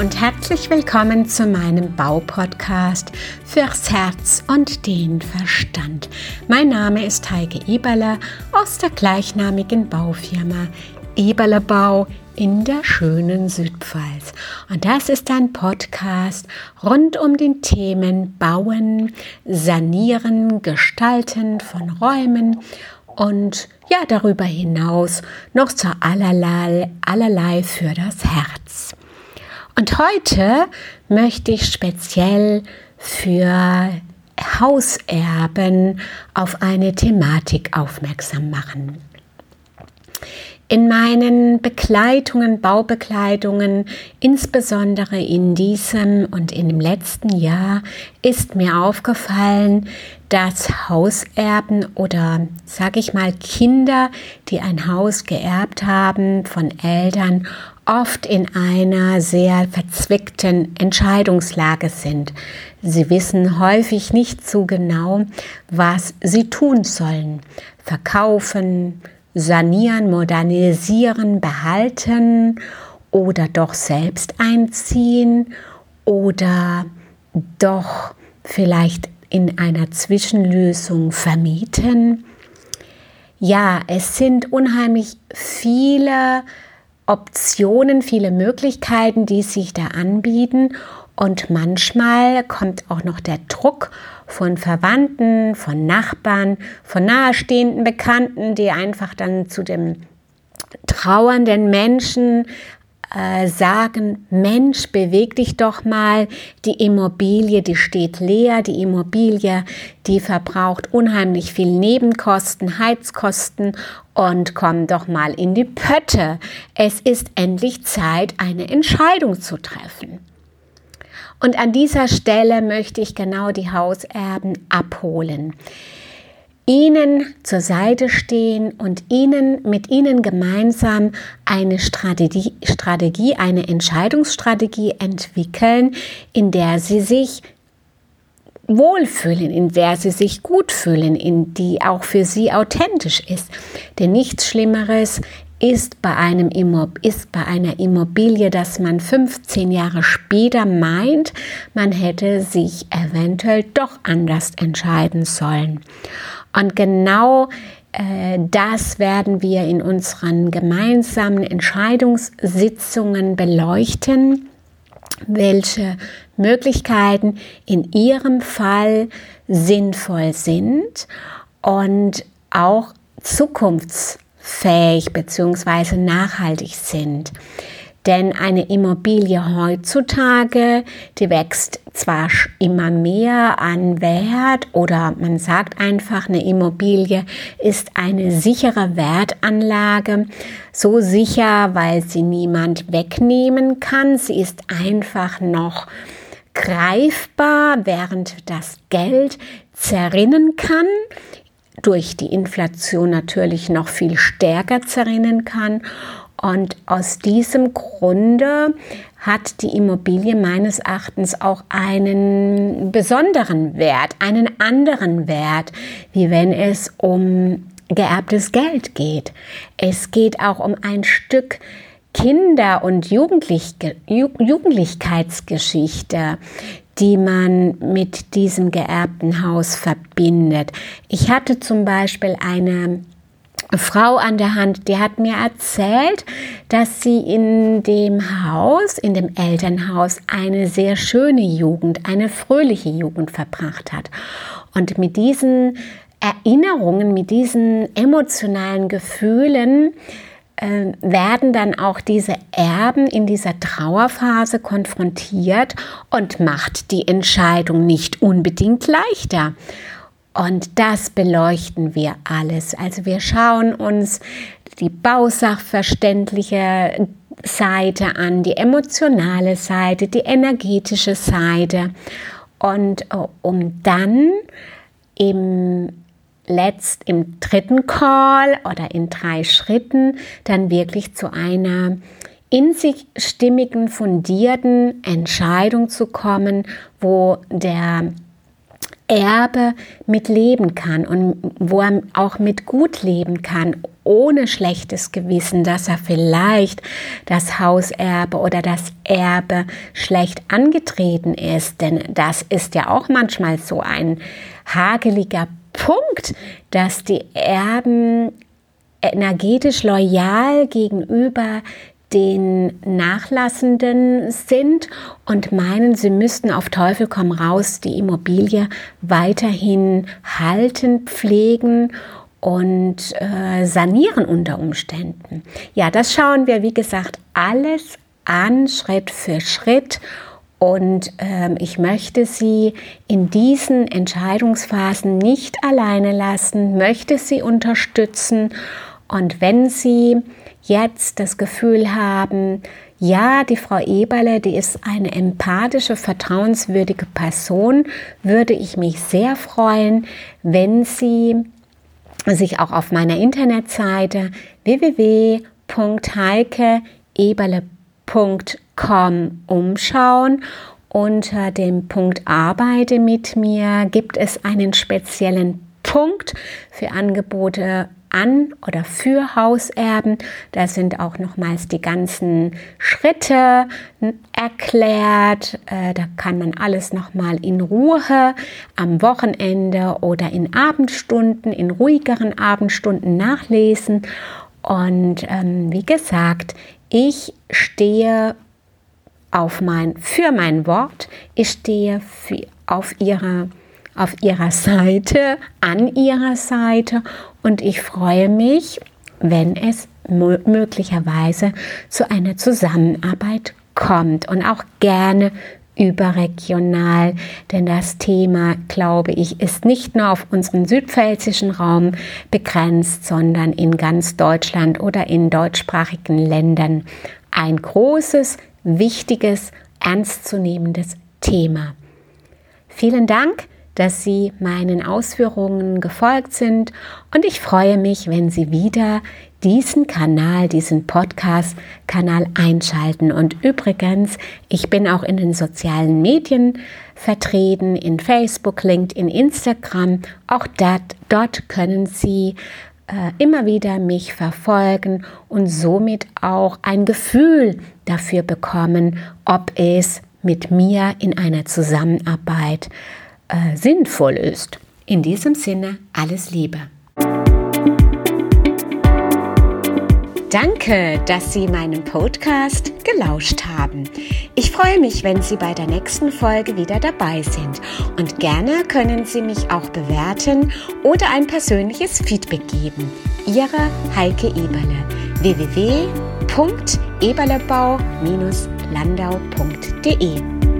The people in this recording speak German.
und herzlich willkommen zu meinem Baupodcast fürs Herz und den Verstand. Mein Name ist Heike Eberle aus der gleichnamigen Baufirma Eberle Bau in der schönen Südpfalz. Und das ist ein Podcast rund um den Themen Bauen, Sanieren, Gestalten von Räumen und ja, darüber hinaus noch so allerlei, allerlei für das Herz. Und heute möchte ich speziell für Hauserben auf eine Thematik aufmerksam machen. In meinen Begleitungen, Baubegleitungen, insbesondere in diesem und in dem letzten Jahr, ist mir aufgefallen, dass Hauserben oder sage ich mal Kinder, die ein Haus geerbt haben von Eltern, oft in einer sehr verzwickten Entscheidungslage sind. Sie wissen häufig nicht so genau, was sie tun sollen. Verkaufen, sanieren, modernisieren, behalten oder doch selbst einziehen oder doch vielleicht in einer Zwischenlösung vermieten. Ja, es sind unheimlich viele Optionen, viele Möglichkeiten, die sich da anbieten. Und manchmal kommt auch noch der Druck von Verwandten, von Nachbarn, von nahestehenden Bekannten, die einfach dann zu dem trauernden Menschen äh, sagen, Mensch, beweg dich doch mal, die Immobilie, die steht leer, die Immobilie, die verbraucht unheimlich viel Nebenkosten, Heizkosten und komm doch mal in die Pötte. Es ist endlich Zeit, eine Entscheidung zu treffen. Und an dieser Stelle möchte ich genau die Hauserben abholen ihnen zur Seite stehen und ihnen mit ihnen gemeinsam eine Strategie, Strategie, eine Entscheidungsstrategie entwickeln, in der sie sich wohlfühlen, in der sie sich gut fühlen, in die auch für sie authentisch ist. Denn nichts Schlimmeres ist bei, einem Immob ist bei einer Immobilie, dass man 15 Jahre später meint, man hätte sich eventuell doch anders entscheiden sollen. Und genau äh, das werden wir in unseren gemeinsamen Entscheidungssitzungen beleuchten, welche Möglichkeiten in Ihrem Fall sinnvoll sind und auch zukunftsfähig bzw. nachhaltig sind. Denn eine Immobilie heutzutage, die wächst zwar immer mehr an Wert oder man sagt einfach, eine Immobilie ist eine sichere Wertanlage. So sicher, weil sie niemand wegnehmen kann. Sie ist einfach noch greifbar, während das Geld zerrinnen kann durch die Inflation natürlich noch viel stärker zerrinnen kann und aus diesem Grunde hat die Immobilie meines Erachtens auch einen besonderen Wert, einen anderen Wert, wie wenn es um geerbtes Geld geht. Es geht auch um ein Stück Kinder- und Jugendlich Jugendlichkeitsgeschichte, die man mit diesem geerbten Haus verbindet. Ich hatte zum Beispiel eine Frau an der Hand, die hat mir erzählt, dass sie in dem Haus, in dem Elternhaus, eine sehr schöne Jugend, eine fröhliche Jugend verbracht hat. Und mit diesen Erinnerungen, mit diesen emotionalen Gefühlen äh, werden dann auch diese Erben in dieser Trauerphase konfrontiert und macht die Entscheidung nicht unbedingt leichter. Und das beleuchten wir alles. Also wir schauen uns die bausachverständliche Seite an, die emotionale Seite, die energetische Seite. Und äh, um dann im letzt im dritten Call oder in drei Schritten dann wirklich zu einer in sich stimmigen, fundierten Entscheidung zu kommen, wo der Erbe mit leben kann und wo er auch mit gut leben kann, ohne schlechtes Gewissen, dass er vielleicht das Hauserbe oder das Erbe schlecht angetreten ist. Denn das ist ja auch manchmal so ein hageliger Punkt, dass die Erben energetisch loyal gegenüber den Nachlassenden sind und meinen, sie müssten auf Teufel komm raus die Immobilie weiterhin halten, pflegen und äh, sanieren unter Umständen. Ja, das schauen wir, wie gesagt, alles an, Schritt für Schritt. Und ähm, ich möchte Sie in diesen Entscheidungsphasen nicht alleine lassen, möchte Sie unterstützen. Und wenn Sie jetzt das Gefühl haben, ja, die Frau Eberle, die ist eine empathische, vertrauenswürdige Person, würde ich mich sehr freuen, wenn Sie sich auch auf meiner Internetseite www.heikeeberle.com umschauen. Unter dem Punkt Arbeite mit mir gibt es einen speziellen Punkt für Angebote an oder für Hauserben. Da sind auch nochmals die ganzen Schritte erklärt. Äh, da kann man alles nochmal in Ruhe am Wochenende oder in Abendstunden, in ruhigeren Abendstunden nachlesen. Und ähm, wie gesagt, ich stehe auf mein, für mein Wort. Ich stehe für, auf ihrer auf ihrer Seite, an ihrer Seite und ich freue mich, wenn es möglicherweise zu einer Zusammenarbeit kommt und auch gerne überregional, denn das Thema, glaube ich, ist nicht nur auf unseren südpfälzischen Raum begrenzt, sondern in ganz Deutschland oder in deutschsprachigen Ländern ein großes, wichtiges, ernstzunehmendes Thema. Vielen Dank dass Sie meinen Ausführungen gefolgt sind und ich freue mich, wenn Sie wieder diesen Kanal, diesen Podcast-Kanal einschalten. Und übrigens, ich bin auch in den sozialen Medien vertreten, in Facebook, LinkedIn, Instagram. Auch dat, dort können Sie äh, immer wieder mich verfolgen und somit auch ein Gefühl dafür bekommen, ob es mit mir in einer Zusammenarbeit äh, sinnvoll ist. In diesem Sinne alles Liebe. Danke, dass Sie meinen Podcast gelauscht haben. Ich freue mich, wenn Sie bei der nächsten Folge wieder dabei sind. Und gerne können Sie mich auch bewerten oder ein persönliches Feedback geben. Ihre Heike Eberle www.eberlebau-landau.de